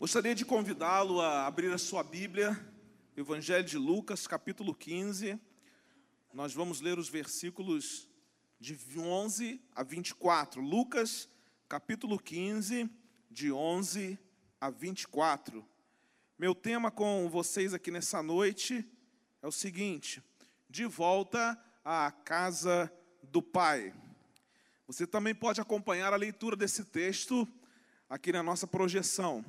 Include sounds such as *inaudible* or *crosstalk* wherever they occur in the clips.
Gostaria de convidá-lo a abrir a sua Bíblia, Evangelho de Lucas, capítulo 15. Nós vamos ler os versículos de 11 a 24. Lucas, capítulo 15, de 11 a 24. Meu tema com vocês aqui nessa noite é o seguinte: de volta à casa do Pai. Você também pode acompanhar a leitura desse texto aqui na nossa projeção.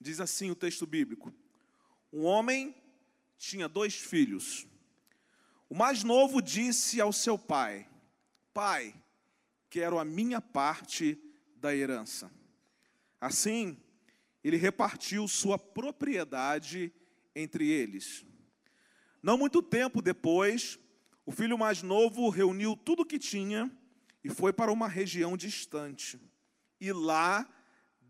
Diz assim o texto bíblico: Um homem tinha dois filhos. O mais novo disse ao seu pai: Pai, quero a minha parte da herança. Assim, ele repartiu sua propriedade entre eles. Não muito tempo depois, o filho mais novo reuniu tudo o que tinha e foi para uma região distante. E lá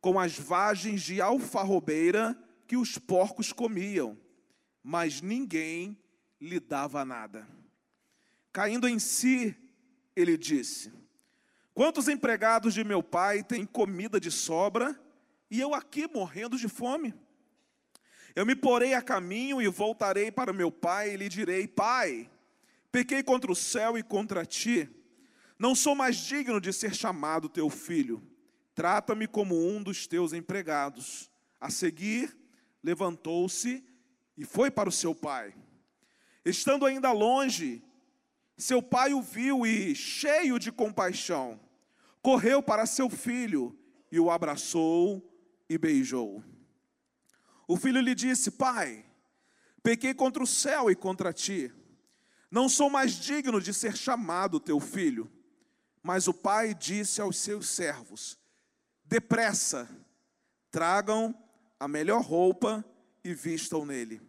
com as vagens de alfarrobeira que os porcos comiam, mas ninguém lhe dava nada. Caindo em si, ele disse: Quantos empregados de meu pai têm comida de sobra e eu aqui morrendo de fome? Eu me porei a caminho e voltarei para meu pai e lhe direi: Pai, pequei contra o céu e contra ti, não sou mais digno de ser chamado teu filho. Trata-me como um dos teus empregados. A seguir, levantou-se e foi para o seu pai. Estando ainda longe, seu pai o viu e, cheio de compaixão, correu para seu filho e o abraçou e beijou. O filho lhe disse: Pai, pequei contra o céu e contra ti. Não sou mais digno de ser chamado teu filho. Mas o pai disse aos seus servos: Depressa, tragam a melhor roupa e vistam nele.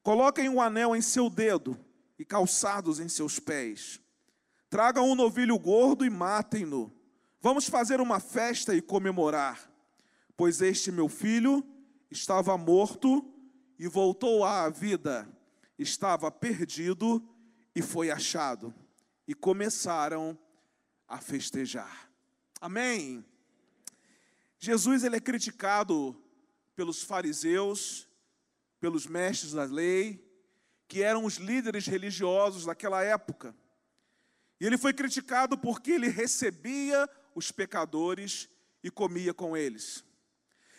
Coloquem um anel em seu dedo e calçados em seus pés. Tragam um novilho gordo e matem-no. Vamos fazer uma festa e comemorar, pois este meu filho estava morto e voltou à vida, estava perdido e foi achado. E começaram a festejar. Amém. Jesus ele é criticado pelos fariseus, pelos mestres da lei, que eram os líderes religiosos daquela época. E ele foi criticado porque ele recebia os pecadores e comia com eles.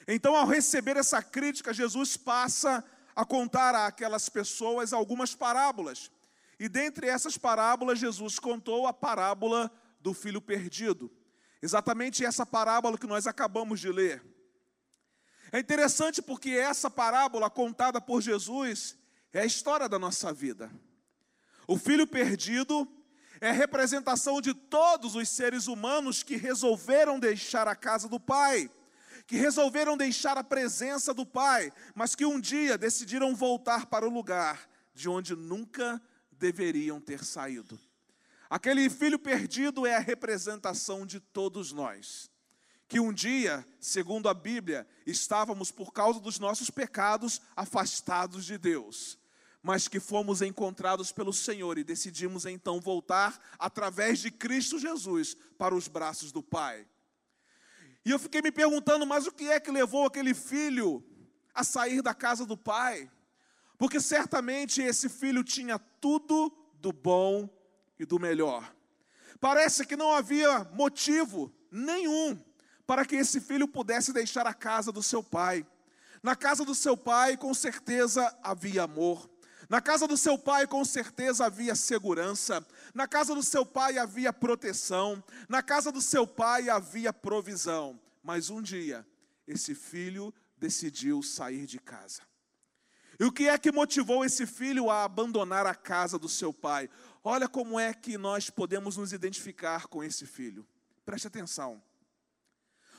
Então, ao receber essa crítica, Jesus passa a contar àquelas pessoas algumas parábolas. E dentre essas parábolas, Jesus contou a parábola do filho perdido. Exatamente essa parábola que nós acabamos de ler. É interessante porque essa parábola contada por Jesus é a história da nossa vida. O filho perdido é a representação de todos os seres humanos que resolveram deixar a casa do Pai, que resolveram deixar a presença do Pai, mas que um dia decidiram voltar para o lugar de onde nunca deveriam ter saído. Aquele filho perdido é a representação de todos nós. Que um dia, segundo a Bíblia, estávamos por causa dos nossos pecados afastados de Deus, mas que fomos encontrados pelo Senhor e decidimos então voltar através de Cristo Jesus para os braços do Pai. E eu fiquei me perguntando, mas o que é que levou aquele filho a sair da casa do pai? Porque certamente esse filho tinha tudo do bom e do melhor. Parece que não havia motivo nenhum para que esse filho pudesse deixar a casa do seu pai. Na casa do seu pai, com certeza havia amor. Na casa do seu pai, com certeza havia segurança. Na casa do seu pai havia proteção. Na casa do seu pai havia provisão. Mas um dia, esse filho decidiu sair de casa. E o que é que motivou esse filho a abandonar a casa do seu pai? Olha como é que nós podemos nos identificar com esse filho. Preste atenção.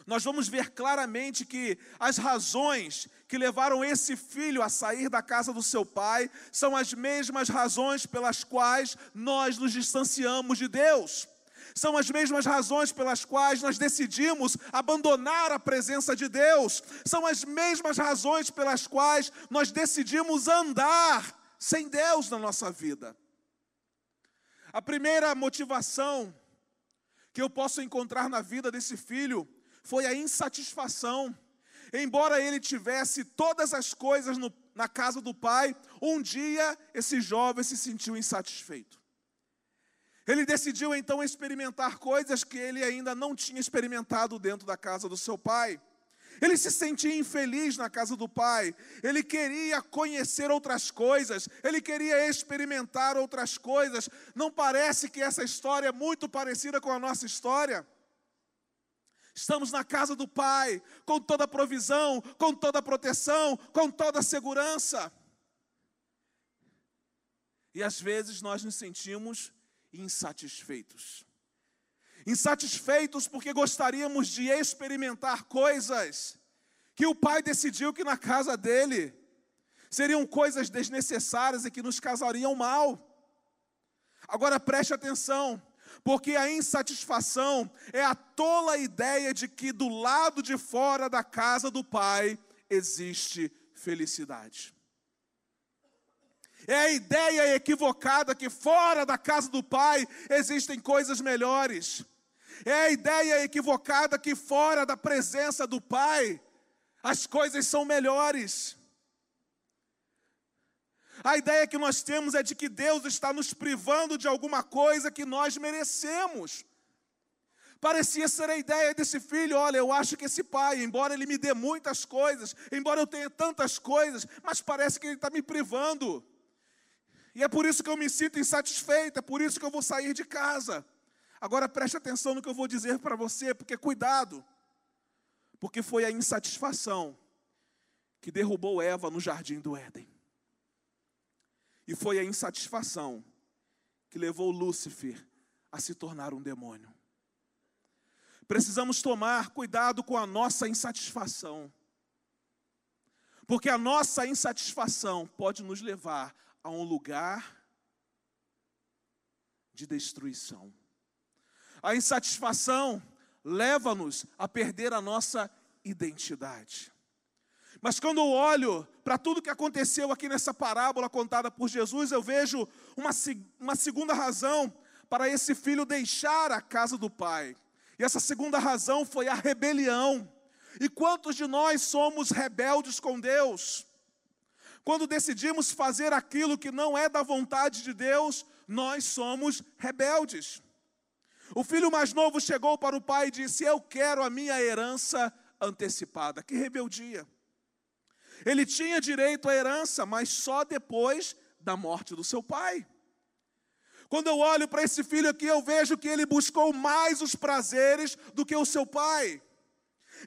nós vamos ver claramente que as razões que levaram esse filho a sair da casa do seu pai são as mesmas razões pelas quais nós nos distanciamos de Deus. São as mesmas razões pelas quais nós decidimos abandonar a presença de Deus. São as mesmas razões pelas quais nós decidimos andar sem Deus na nossa vida. A primeira motivação que eu posso encontrar na vida desse filho foi a insatisfação. Embora ele tivesse todas as coisas no, na casa do pai, um dia esse jovem se sentiu insatisfeito. Ele decidiu então experimentar coisas que ele ainda não tinha experimentado dentro da casa do seu pai. Ele se sentia infeliz na casa do pai, ele queria conhecer outras coisas, ele queria experimentar outras coisas. Não parece que essa história é muito parecida com a nossa história? Estamos na casa do Pai, com toda a provisão, com toda a proteção, com toda a segurança. E às vezes nós nos sentimos insatisfeitos. Insatisfeitos porque gostaríamos de experimentar coisas que o pai decidiu que na casa dele seriam coisas desnecessárias e que nos causariam mal. Agora preste atenção, porque a insatisfação é a tola ideia de que do lado de fora da casa do pai existe felicidade. É a ideia equivocada que fora da casa do Pai existem coisas melhores. É a ideia equivocada que fora da presença do Pai as coisas são melhores. A ideia que nós temos é de que Deus está nos privando de alguma coisa que nós merecemos. Parecia ser a ideia desse filho: olha, eu acho que esse pai, embora ele me dê muitas coisas, embora eu tenha tantas coisas, mas parece que ele está me privando. E é por isso que eu me sinto insatisfeito, é por isso que eu vou sair de casa. Agora preste atenção no que eu vou dizer para você, porque cuidado. Porque foi a insatisfação que derrubou Eva no jardim do Éden. E foi a insatisfação que levou Lúcifer a se tornar um demônio. Precisamos tomar cuidado com a nossa insatisfação. Porque a nossa insatisfação pode nos levar a um lugar de destruição. A insatisfação leva-nos a perder a nossa identidade. Mas quando eu olho para tudo que aconteceu aqui nessa parábola contada por Jesus, eu vejo uma, uma segunda razão para esse filho deixar a casa do pai. E essa segunda razão foi a rebelião. E quantos de nós somos rebeldes com Deus? Quando decidimos fazer aquilo que não é da vontade de Deus, nós somos rebeldes. O filho mais novo chegou para o pai e disse: Eu quero a minha herança antecipada. Que rebeldia! Ele tinha direito à herança, mas só depois da morte do seu pai. Quando eu olho para esse filho aqui, eu vejo que ele buscou mais os prazeres do que o seu pai.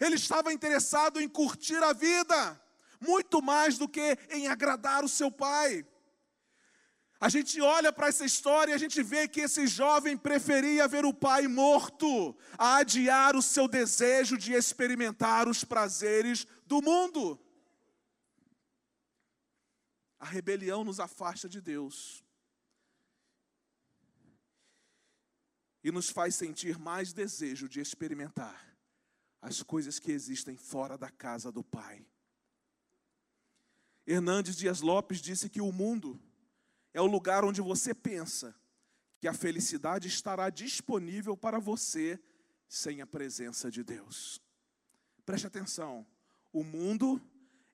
Ele estava interessado em curtir a vida muito mais do que em agradar o seu pai. A gente olha para essa história e a gente vê que esse jovem preferia ver o pai morto a adiar o seu desejo de experimentar os prazeres do mundo. A rebelião nos afasta de Deus e nos faz sentir mais desejo de experimentar as coisas que existem fora da casa do Pai. Hernandes Dias Lopes disse que o mundo é o lugar onde você pensa que a felicidade estará disponível para você sem a presença de Deus. Preste atenção, o mundo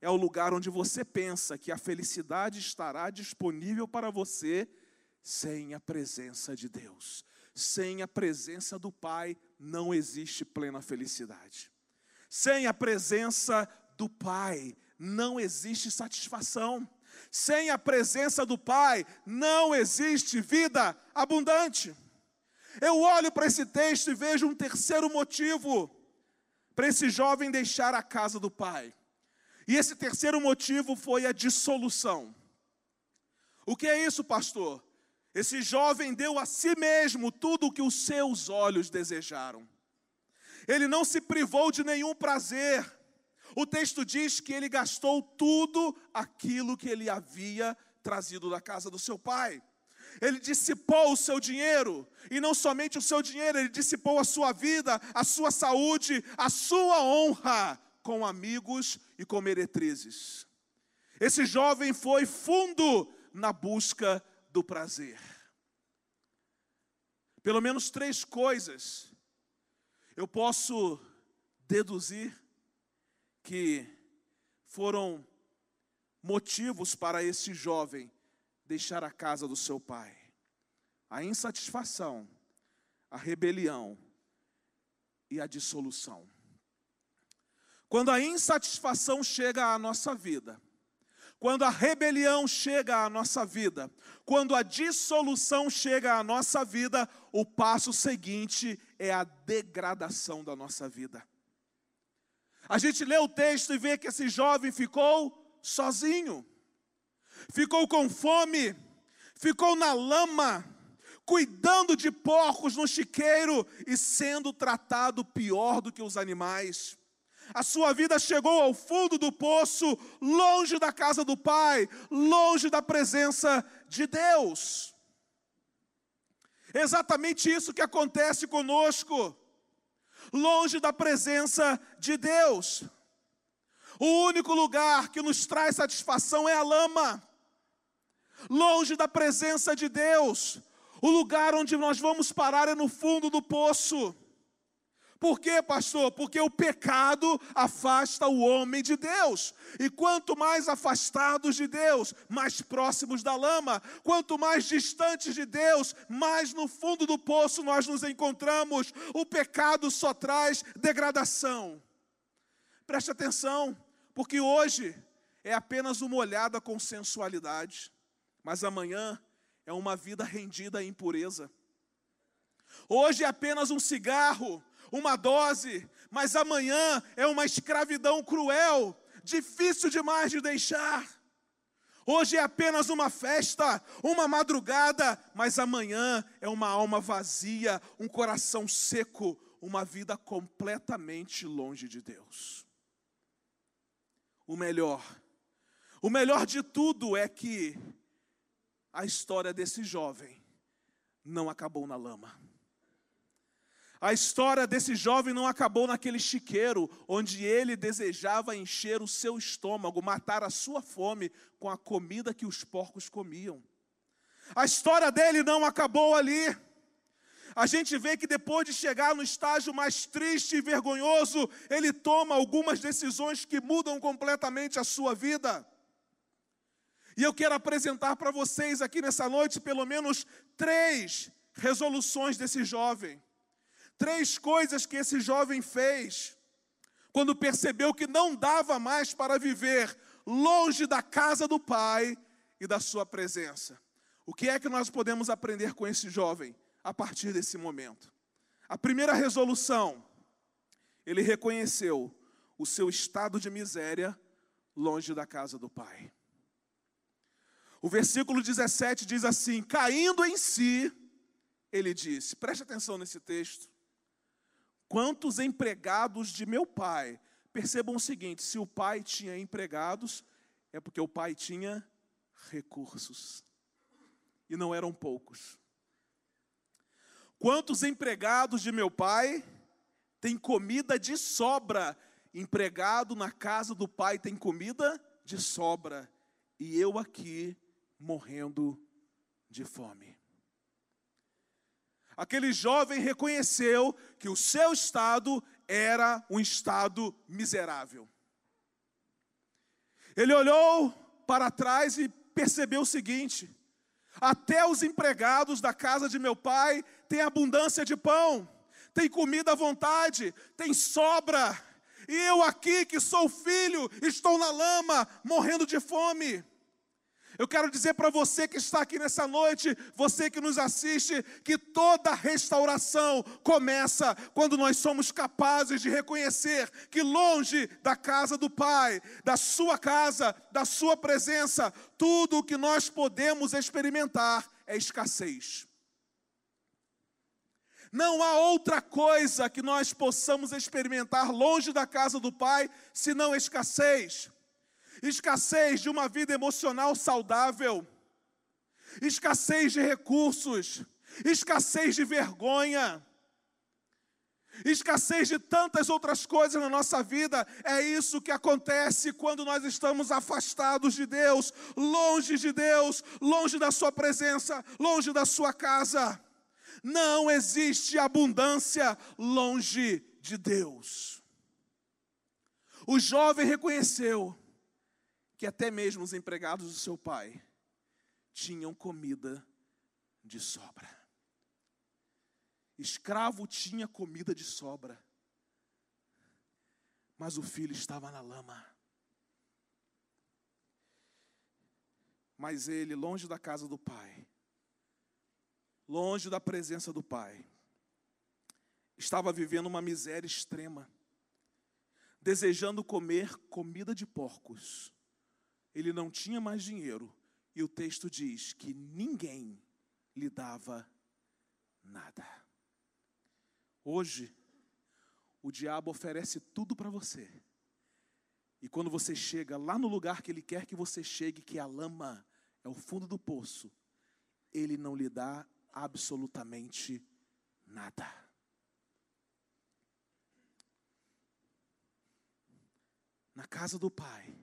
é o lugar onde você pensa que a felicidade estará disponível para você sem a presença de Deus. Sem a presença do Pai não existe plena felicidade. Sem a presença do Pai não existe satisfação. Sem a presença do Pai, não existe vida abundante. Eu olho para esse texto e vejo um terceiro motivo para esse jovem deixar a casa do pai. E esse terceiro motivo foi a dissolução. O que é isso, pastor? Esse jovem deu a si mesmo tudo o que os seus olhos desejaram. Ele não se privou de nenhum prazer. O texto diz que ele gastou tudo aquilo que ele havia trazido da casa do seu pai. Ele dissipou o seu dinheiro, e não somente o seu dinheiro, ele dissipou a sua vida, a sua saúde, a sua honra com amigos e com meretrizes. Esse jovem foi fundo na busca do prazer. Pelo menos três coisas eu posso deduzir que foram motivos para esse jovem deixar a casa do seu pai. A insatisfação, a rebelião e a dissolução. Quando a insatisfação chega à nossa vida, quando a rebelião chega à nossa vida, quando a dissolução chega à nossa vida, o passo seguinte é a degradação da nossa vida. A gente lê o texto e vê que esse jovem ficou sozinho, ficou com fome, ficou na lama, cuidando de porcos no chiqueiro e sendo tratado pior do que os animais. A sua vida chegou ao fundo do poço, longe da casa do Pai, longe da presença de Deus. Exatamente isso que acontece conosco, longe da presença de Deus. O único lugar que nos traz satisfação é a lama, longe da presença de Deus. O lugar onde nós vamos parar é no fundo do poço. Por quê, pastor? Porque o pecado afasta o homem de Deus. E quanto mais afastados de Deus, mais próximos da lama. Quanto mais distantes de Deus, mais no fundo do poço nós nos encontramos. O pecado só traz degradação. Preste atenção, porque hoje é apenas uma olhada com sensualidade, mas amanhã é uma vida rendida à impureza. Hoje é apenas um cigarro, uma dose, mas amanhã é uma escravidão cruel, difícil demais de deixar. Hoje é apenas uma festa, uma madrugada, mas amanhã é uma alma vazia, um coração seco, uma vida completamente longe de Deus. O melhor, o melhor de tudo é que a história desse jovem não acabou na lama. A história desse jovem não acabou naquele chiqueiro, onde ele desejava encher o seu estômago, matar a sua fome com a comida que os porcos comiam. A história dele não acabou ali. A gente vê que depois de chegar no estágio mais triste e vergonhoso, ele toma algumas decisões que mudam completamente a sua vida. E eu quero apresentar para vocês aqui nessa noite pelo menos três resoluções desse jovem. Três coisas que esse jovem fez quando percebeu que não dava mais para viver longe da casa do pai e da sua presença. O que é que nós podemos aprender com esse jovem a partir desse momento? A primeira resolução, ele reconheceu o seu estado de miséria longe da casa do pai. O versículo 17 diz assim: caindo em si, ele disse, preste atenção nesse texto. Quantos empregados de meu pai? Percebam o seguinte: se o pai tinha empregados, é porque o pai tinha recursos. E não eram poucos. Quantos empregados de meu pai têm comida de sobra? Empregado na casa do pai tem comida de sobra. E eu aqui morrendo de fome. Aquele jovem reconheceu que o seu estado era um estado miserável. Ele olhou para trás e percebeu o seguinte: até os empregados da casa de meu pai têm abundância de pão, tem comida à vontade, tem sobra, e eu aqui, que sou filho, estou na lama, morrendo de fome. Eu quero dizer para você que está aqui nessa noite, você que nos assiste, que toda restauração começa quando nós somos capazes de reconhecer que longe da casa do Pai, da sua casa, da sua presença, tudo o que nós podemos experimentar é escassez. Não há outra coisa que nós possamos experimentar longe da casa do Pai senão escassez. Escassez de uma vida emocional saudável, escassez de recursos, escassez de vergonha, escassez de tantas outras coisas na nossa vida. É isso que acontece quando nós estamos afastados de Deus, longe de Deus, longe da Sua presença, longe da Sua casa. Não existe abundância longe de Deus. O jovem reconheceu que até mesmo os empregados do seu pai tinham comida de sobra. Escravo tinha comida de sobra, mas o filho estava na lama. Mas ele, longe da casa do pai, longe da presença do Pai. Estava vivendo uma miséria extrema, desejando comer comida de porcos. Ele não tinha mais dinheiro, e o texto diz que ninguém lhe dava nada. Hoje, o diabo oferece tudo para você. E quando você chega lá no lugar que ele quer que você chegue, que é a lama, é o fundo do poço, ele não lhe dá absolutamente nada. Na casa do Pai,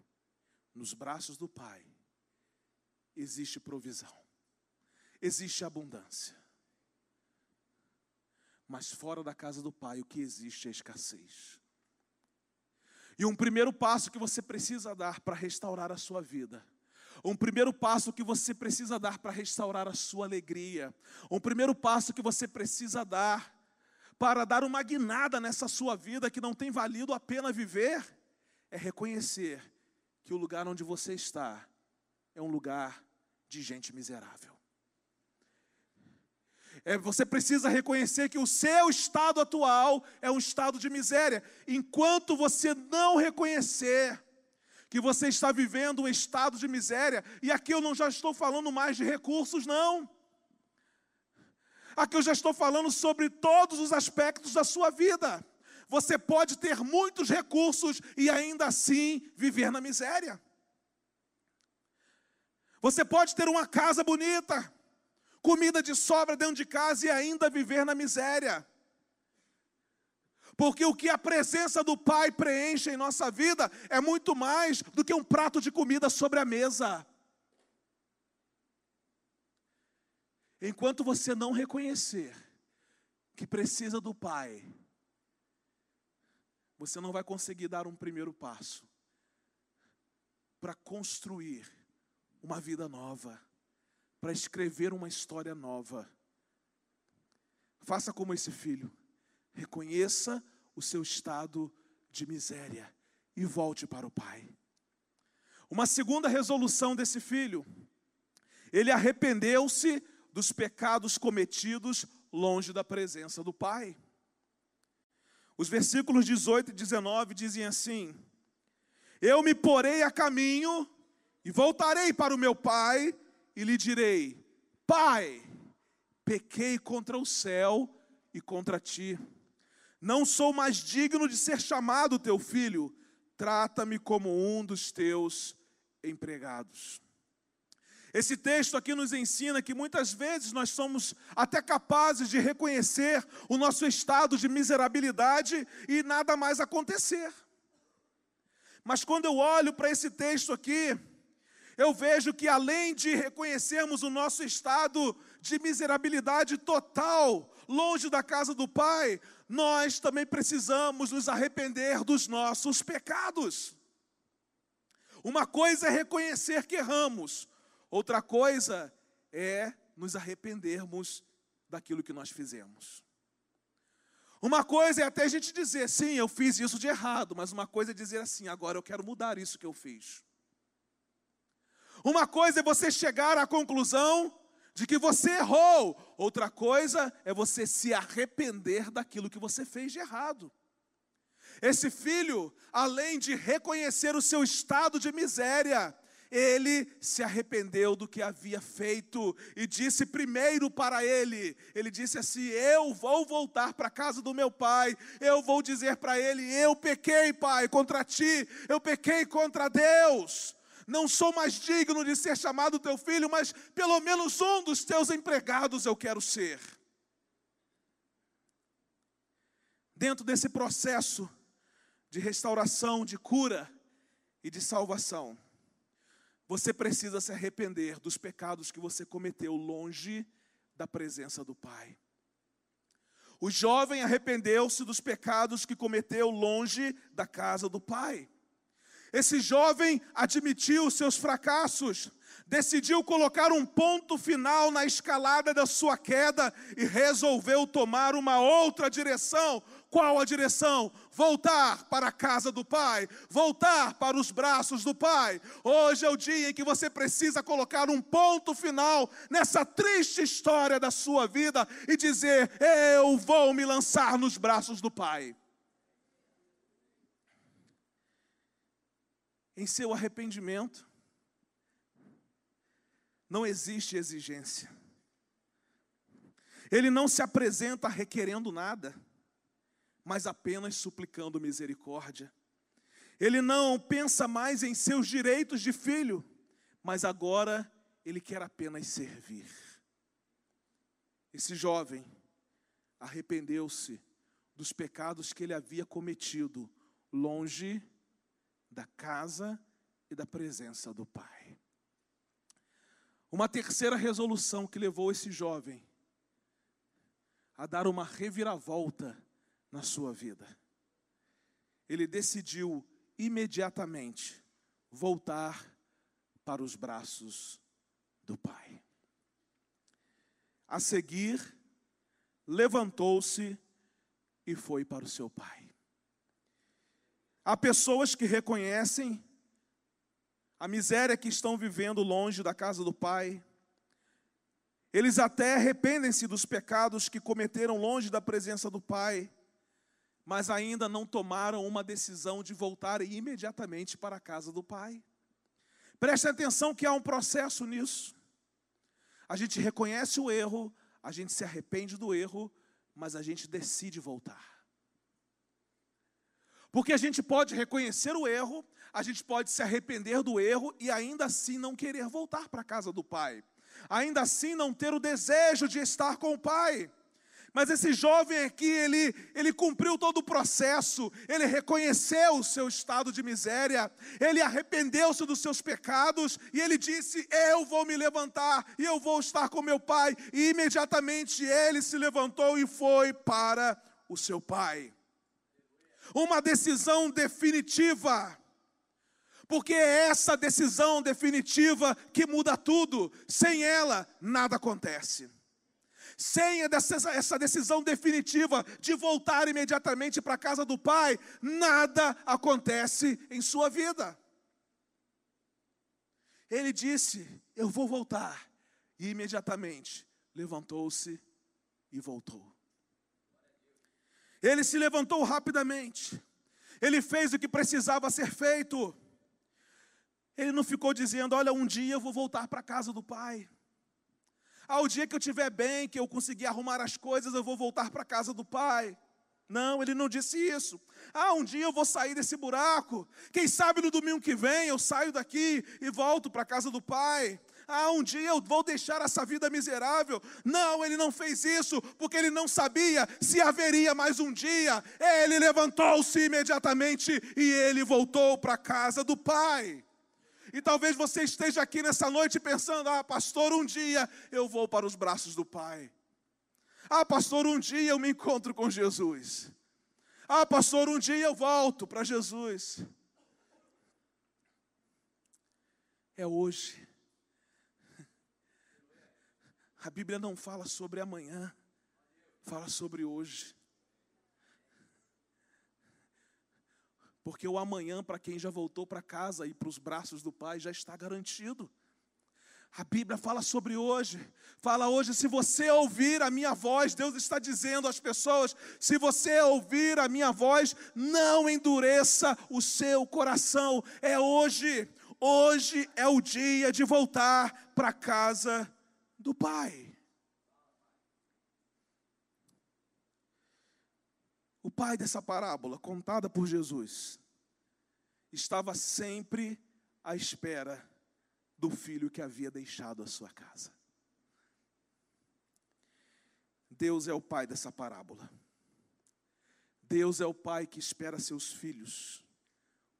nos braços do Pai, existe provisão, existe abundância. Mas fora da casa do Pai, o que existe é escassez. E um primeiro passo que você precisa dar para restaurar a sua vida um primeiro passo que você precisa dar para restaurar a sua alegria. Um primeiro passo que você precisa dar para dar uma guinada nessa sua vida que não tem valido a pena viver é reconhecer que o lugar onde você está é um lugar de gente miserável. É, você precisa reconhecer que o seu estado atual é um estado de miséria. Enquanto você não reconhecer que você está vivendo um estado de miséria, e aqui eu não já estou falando mais de recursos, não. Aqui eu já estou falando sobre todos os aspectos da sua vida. Você pode ter muitos recursos e ainda assim viver na miséria. Você pode ter uma casa bonita, comida de sobra dentro de casa e ainda viver na miséria. Porque o que a presença do Pai preenche em nossa vida é muito mais do que um prato de comida sobre a mesa. Enquanto você não reconhecer que precisa do Pai, você não vai conseguir dar um primeiro passo para construir uma vida nova, para escrever uma história nova. Faça como esse filho. Reconheça o seu estado de miséria e volte para o Pai. Uma segunda resolução desse filho, ele arrependeu-se dos pecados cometidos longe da presença do Pai. Os versículos 18 e 19 dizem assim: Eu me porei a caminho e voltarei para o meu pai e lhe direi: Pai, pequei contra o céu e contra ti não sou mais digno de ser chamado teu filho, trata-me como um dos teus empregados. Esse texto aqui nos ensina que muitas vezes nós somos até capazes de reconhecer o nosso estado de miserabilidade e nada mais acontecer. Mas quando eu olho para esse texto aqui, eu vejo que além de reconhecermos o nosso estado de miserabilidade total, longe da casa do Pai, nós também precisamos nos arrepender dos nossos pecados. Uma coisa é reconhecer que erramos, outra coisa é nos arrependermos daquilo que nós fizemos. Uma coisa é até a gente dizer, sim, eu fiz isso de errado, mas uma coisa é dizer assim, agora eu quero mudar isso que eu fiz. Uma coisa é você chegar à conclusão de que você errou. Outra coisa é você se arrepender daquilo que você fez de errado. Esse filho, além de reconhecer o seu estado de miséria, ele se arrependeu do que havia feito e disse primeiro para ele: Ele disse assim: Eu vou voltar para a casa do meu pai, eu vou dizer para ele: Eu pequei, pai, contra ti, eu pequei contra Deus. Não sou mais digno de ser chamado teu filho, mas pelo menos um dos teus empregados eu quero ser. Dentro desse processo de restauração, de cura e de salvação, você precisa se arrepender dos pecados que você cometeu longe da presença do Pai. O jovem arrependeu-se dos pecados que cometeu longe da casa do Pai. Esse jovem admitiu seus fracassos, decidiu colocar um ponto final na escalada da sua queda e resolveu tomar uma outra direção, qual a direção? Voltar para a casa do Pai, voltar para os braços do Pai. Hoje é o dia em que você precisa colocar um ponto final nessa triste história da sua vida e dizer: Eu vou me lançar nos braços do Pai. Em seu arrependimento, não existe exigência. Ele não se apresenta requerendo nada mas apenas suplicando misericórdia. Ele não pensa mais em seus direitos de filho, mas agora ele quer apenas servir. Esse jovem arrependeu-se dos pecados que ele havia cometido longe da casa e da presença do Pai. Uma terceira resolução que levou esse jovem a dar uma reviravolta na sua vida. Ele decidiu imediatamente voltar para os braços do Pai. A seguir, levantou-se e foi para o seu pai. Há pessoas que reconhecem a miséria que estão vivendo longe da casa do Pai. Eles até arrependem-se dos pecados que cometeram longe da presença do Pai mas ainda não tomaram uma decisão de voltar imediatamente para a casa do Pai. Preste atenção que há um processo nisso. A gente reconhece o erro, a gente se arrepende do erro, mas a gente decide voltar. Porque a gente pode reconhecer o erro, a gente pode se arrepender do erro e ainda assim não querer voltar para a casa do Pai. Ainda assim não ter o desejo de estar com o Pai. Mas esse jovem aqui, ele, ele cumpriu todo o processo, ele reconheceu o seu estado de miséria, ele arrependeu-se dos seus pecados e ele disse: Eu vou me levantar e eu vou estar com meu pai. E imediatamente ele se levantou e foi para o seu pai. Uma decisão definitiva porque é essa decisão definitiva que muda tudo. Sem ela, nada acontece. Sem essa decisão definitiva de voltar imediatamente para a casa do Pai, nada acontece em sua vida. Ele disse: Eu vou voltar. E imediatamente levantou-se e voltou. Ele se levantou rapidamente. Ele fez o que precisava ser feito. Ele não ficou dizendo: Olha, um dia eu vou voltar para a casa do Pai. Ah, o dia que eu estiver bem, que eu conseguir arrumar as coisas, eu vou voltar para a casa do pai. Não, ele não disse isso. Ah, um dia eu vou sair desse buraco. Quem sabe no domingo que vem eu saio daqui e volto para a casa do pai. Ah, um dia eu vou deixar essa vida miserável. Não, ele não fez isso, porque ele não sabia se haveria mais um dia. Ele levantou-se imediatamente e ele voltou para a casa do pai. E talvez você esteja aqui nessa noite pensando: ah, pastor, um dia eu vou para os braços do Pai. Ah, pastor, um dia eu me encontro com Jesus. Ah, pastor, um dia eu volto para Jesus. É hoje. A Bíblia não fala sobre amanhã, fala sobre hoje. Porque o amanhã, para quem já voltou para casa e para os braços do Pai, já está garantido. A Bíblia fala sobre hoje. Fala hoje, se você ouvir a minha voz, Deus está dizendo às pessoas: se você ouvir a minha voz, não endureça o seu coração. É hoje. hoje é o dia de voltar para a casa do Pai. O pai dessa parábola, contada por Jesus, estava sempre à espera do filho que havia deixado a sua casa. Deus é o pai dessa parábola. Deus é o pai que espera seus filhos,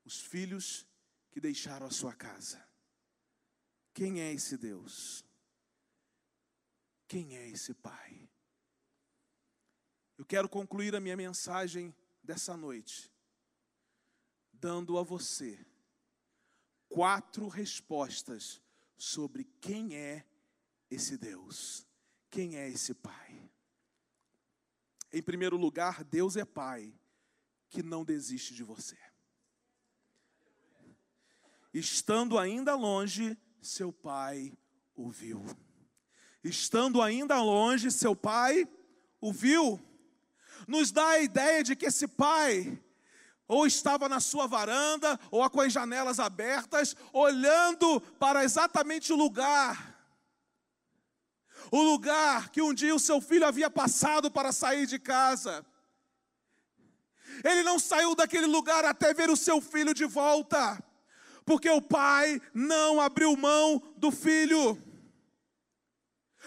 os filhos que deixaram a sua casa. Quem é esse Deus? Quem é esse pai? Eu quero concluir a minha mensagem dessa noite, dando a você quatro respostas sobre quem é esse Deus, quem é esse Pai. Em primeiro lugar, Deus é Pai que não desiste de você. Estando ainda longe, seu pai o viu. Estando ainda longe, seu pai o viu. Nos dá a ideia de que esse pai ou estava na sua varanda, ou com as janelas abertas, olhando para exatamente o lugar o lugar que um dia o seu filho havia passado para sair de casa. Ele não saiu daquele lugar até ver o seu filho de volta, porque o pai não abriu mão do filho.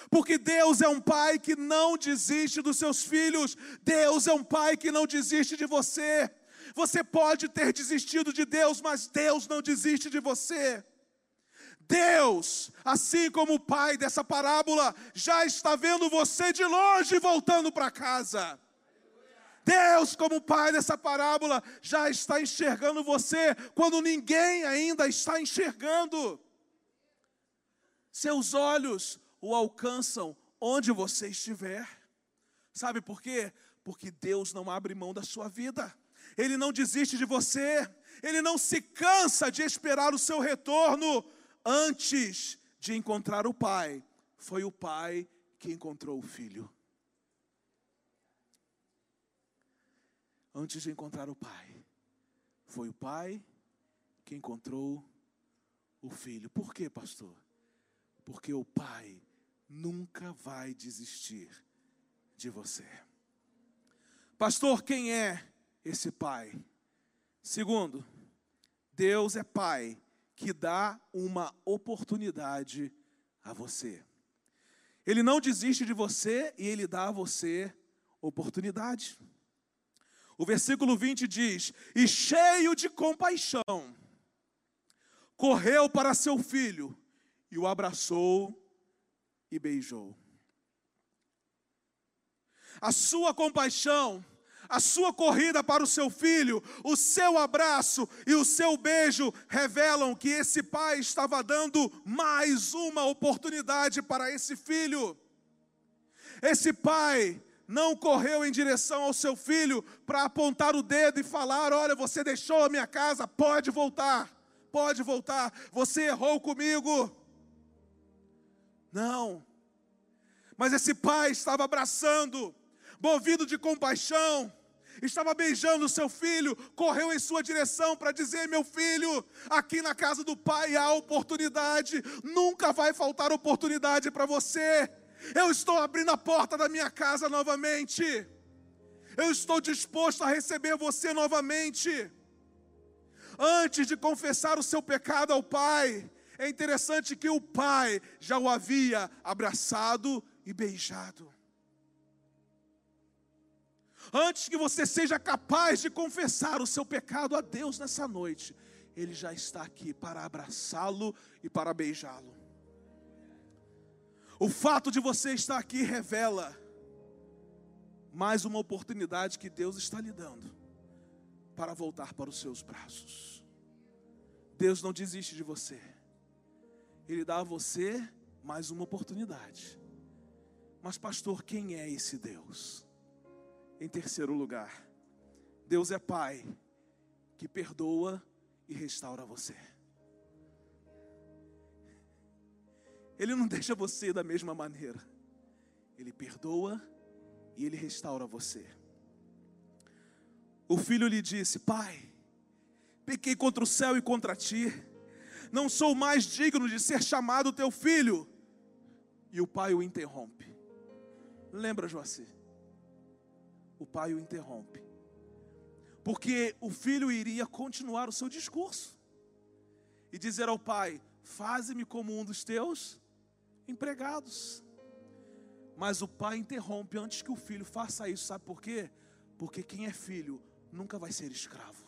Porque Deus é um pai que não desiste dos seus filhos, Deus é um pai que não desiste de você. Você pode ter desistido de Deus, mas Deus não desiste de você. Deus, assim como o pai dessa parábola, já está vendo você de longe voltando para casa. Deus, como pai dessa parábola, já está enxergando você quando ninguém ainda está enxergando. Seus olhos o alcançam onde você estiver. Sabe por quê? Porque Deus não abre mão da sua vida, Ele não desiste de você, Ele não se cansa de esperar o seu retorno antes de encontrar o pai, foi o pai que encontrou o filho. Antes de encontrar o pai, foi o pai que encontrou o filho. Por quê, pastor? Porque o pai nunca vai desistir de você. Pastor, quem é esse pai? Segundo, Deus é pai que dá uma oportunidade a você. Ele não desiste de você e ele dá a você oportunidade. O versículo 20 diz: E cheio de compaixão, correu para seu filho e o abraçou e beijou. A sua compaixão a sua corrida para o seu filho, o seu abraço e o seu beijo revelam que esse pai estava dando mais uma oportunidade para esse filho. Esse pai não correu em direção ao seu filho para apontar o dedo e falar: Olha, você deixou a minha casa, pode voltar, pode voltar, você errou comigo. Não, mas esse pai estava abraçando, movido de compaixão, estava beijando o seu filho, correu em sua direção para dizer: Meu filho, aqui na casa do pai há oportunidade, nunca vai faltar oportunidade para você. Eu estou abrindo a porta da minha casa novamente. Eu estou disposto a receber você novamente. Antes de confessar o seu pecado ao pai, é interessante que o pai já o havia abraçado e beijado. Antes que você seja capaz de confessar o seu pecado a Deus nessa noite, Ele já está aqui para abraçá-lo e para beijá-lo. O fato de você estar aqui revela mais uma oportunidade que Deus está lhe dando para voltar para os seus braços. Deus não desiste de você, Ele dá a você mais uma oportunidade. Mas, pastor, quem é esse Deus? Em terceiro lugar, Deus é Pai que perdoa e restaura você. Ele não *laughs* deixa você da mesma maneira. Ele perdoa e ele restaura você. O filho lhe disse: Pai, pequei contra o céu e contra ti. Não sou mais digno de ser chamado teu filho. E o pai o interrompe. Lembra, Joacir? O pai o interrompe. Porque o filho iria continuar o seu discurso e dizer ao pai: Faze-me como um dos teus empregados. Mas o pai interrompe antes que o filho faça isso, sabe por quê? Porque quem é filho nunca vai ser escravo.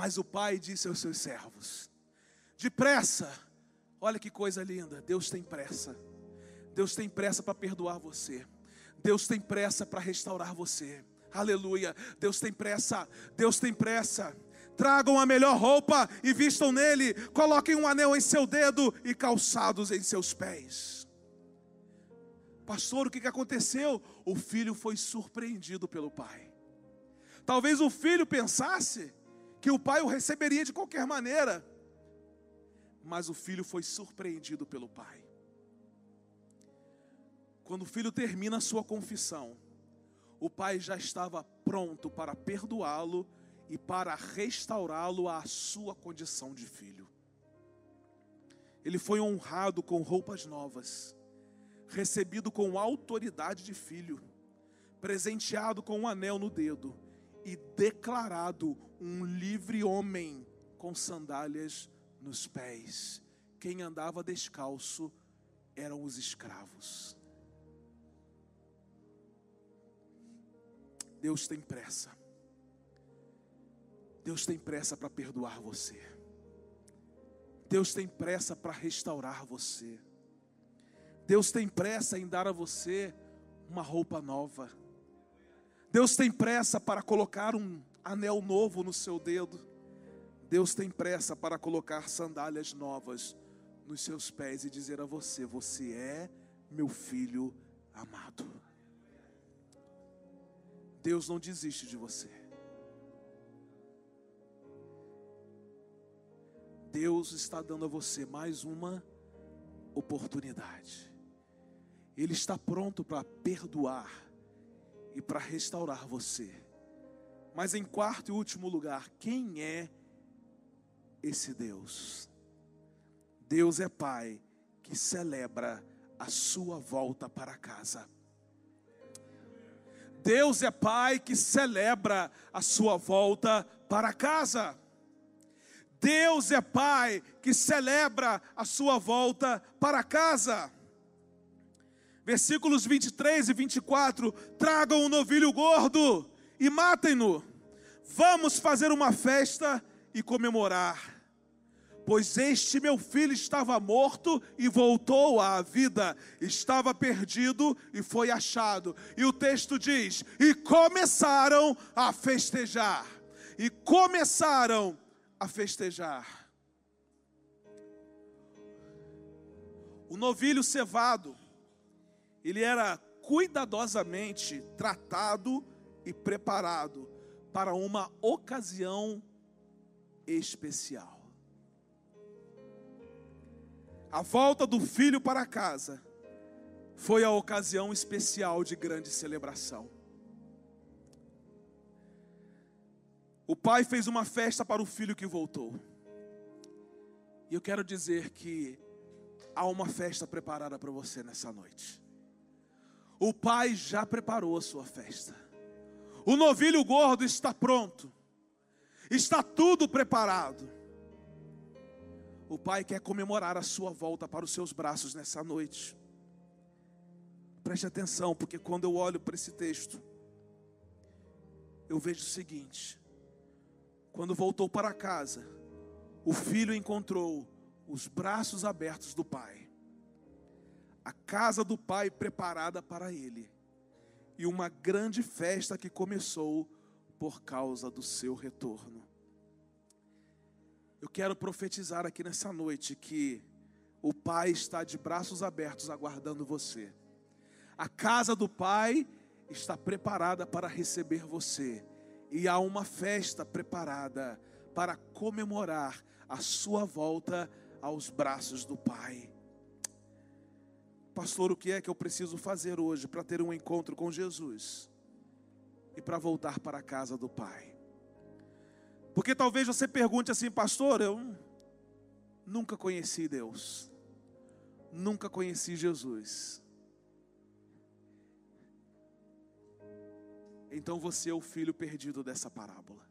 Mas o pai disse aos seus servos: Depressa, olha que coisa linda, Deus tem pressa. Deus tem pressa para perdoar você. Deus tem pressa para restaurar você. Aleluia. Deus tem pressa. Deus tem pressa. Tragam a melhor roupa e vistam nele. Coloquem um anel em seu dedo e calçados em seus pés. Pastor, o que aconteceu? O filho foi surpreendido pelo pai. Talvez o filho pensasse que o pai o receberia de qualquer maneira, mas o filho foi surpreendido pelo pai. Quando o filho termina a sua confissão, o pai já estava pronto para perdoá-lo e para restaurá-lo à sua condição de filho. Ele foi honrado com roupas novas, recebido com autoridade de filho, presenteado com um anel no dedo e declarado um livre homem com sandálias nos pés. Quem andava descalço eram os escravos. Deus tem pressa. Deus tem pressa para perdoar você. Deus tem pressa para restaurar você. Deus tem pressa em dar a você uma roupa nova. Deus tem pressa para colocar um anel novo no seu dedo. Deus tem pressa para colocar sandálias novas nos seus pés e dizer a você: Você é meu filho amado. Deus não desiste de você. Deus está dando a você mais uma oportunidade. Ele está pronto para perdoar e para restaurar você. Mas em quarto e último lugar, quem é esse Deus? Deus é Pai que celebra a sua volta para casa. Deus é Pai que celebra a sua volta para casa. Deus é Pai que celebra a sua volta para casa. Versículos 23 e 24: Tragam um novilho gordo e matem-no. Vamos fazer uma festa e comemorar pois este meu filho estava morto e voltou à vida, estava perdido e foi achado. E o texto diz: e começaram a festejar, e começaram a festejar. O novilho cevado, ele era cuidadosamente tratado e preparado para uma ocasião especial. A volta do filho para casa foi a ocasião especial de grande celebração. O pai fez uma festa para o filho que voltou. E eu quero dizer que há uma festa preparada para você nessa noite. O pai já preparou a sua festa. O novilho gordo está pronto. Está tudo preparado. O Pai quer comemorar a sua volta para os seus braços nessa noite. Preste atenção, porque quando eu olho para esse texto, eu vejo o seguinte: quando voltou para casa, o filho encontrou os braços abertos do pai, a casa do pai preparada para ele, e uma grande festa que começou por causa do seu retorno. Eu quero profetizar aqui nessa noite que o Pai está de braços abertos aguardando você. A casa do Pai está preparada para receber você. E há uma festa preparada para comemorar a sua volta aos braços do Pai. Pastor, o que é que eu preciso fazer hoje para ter um encontro com Jesus? e para voltar para a casa do Pai. Porque talvez você pergunte assim, pastor, eu nunca conheci Deus, nunca conheci Jesus. Então você é o filho perdido dessa parábola.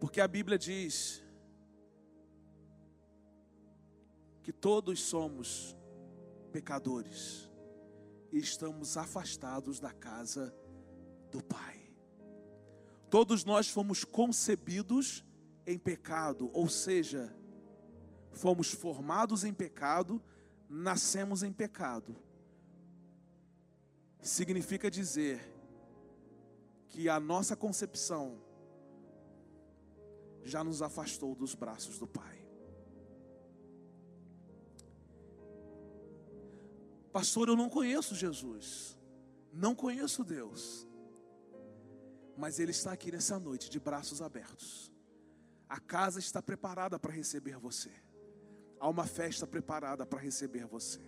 Porque a Bíblia diz que todos somos pecadores e estamos afastados da casa do Pai. Todos nós fomos concebidos em pecado, ou seja, fomos formados em pecado, nascemos em pecado. Significa dizer que a nossa concepção já nos afastou dos braços do Pai. Pastor, eu não conheço Jesus, não conheço Deus, mas Ele está aqui nessa noite de braços abertos. A casa está preparada para receber você, há uma festa preparada para receber você.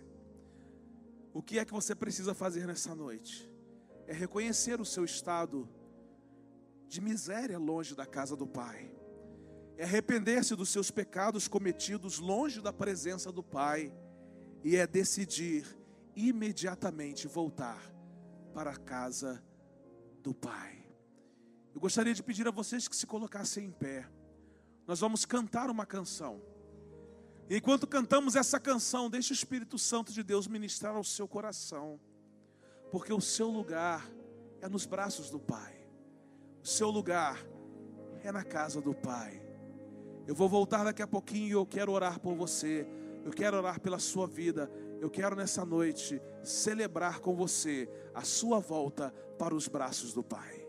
O que é que você precisa fazer nessa noite? É reconhecer o seu estado de miséria longe da casa do Pai é arrepender-se dos seus pecados cometidos longe da presença do Pai e é decidir imediatamente voltar para a casa do Pai. Eu gostaria de pedir a vocês que se colocassem em pé. Nós vamos cantar uma canção. Enquanto cantamos essa canção, deixe o Espírito Santo de Deus ministrar ao seu coração, porque o seu lugar é nos braços do Pai, o seu lugar é na casa do Pai. Eu vou voltar daqui a pouquinho e eu quero orar por você. Eu quero orar pela sua vida. Eu quero nessa noite celebrar com você a sua volta para os braços do Pai.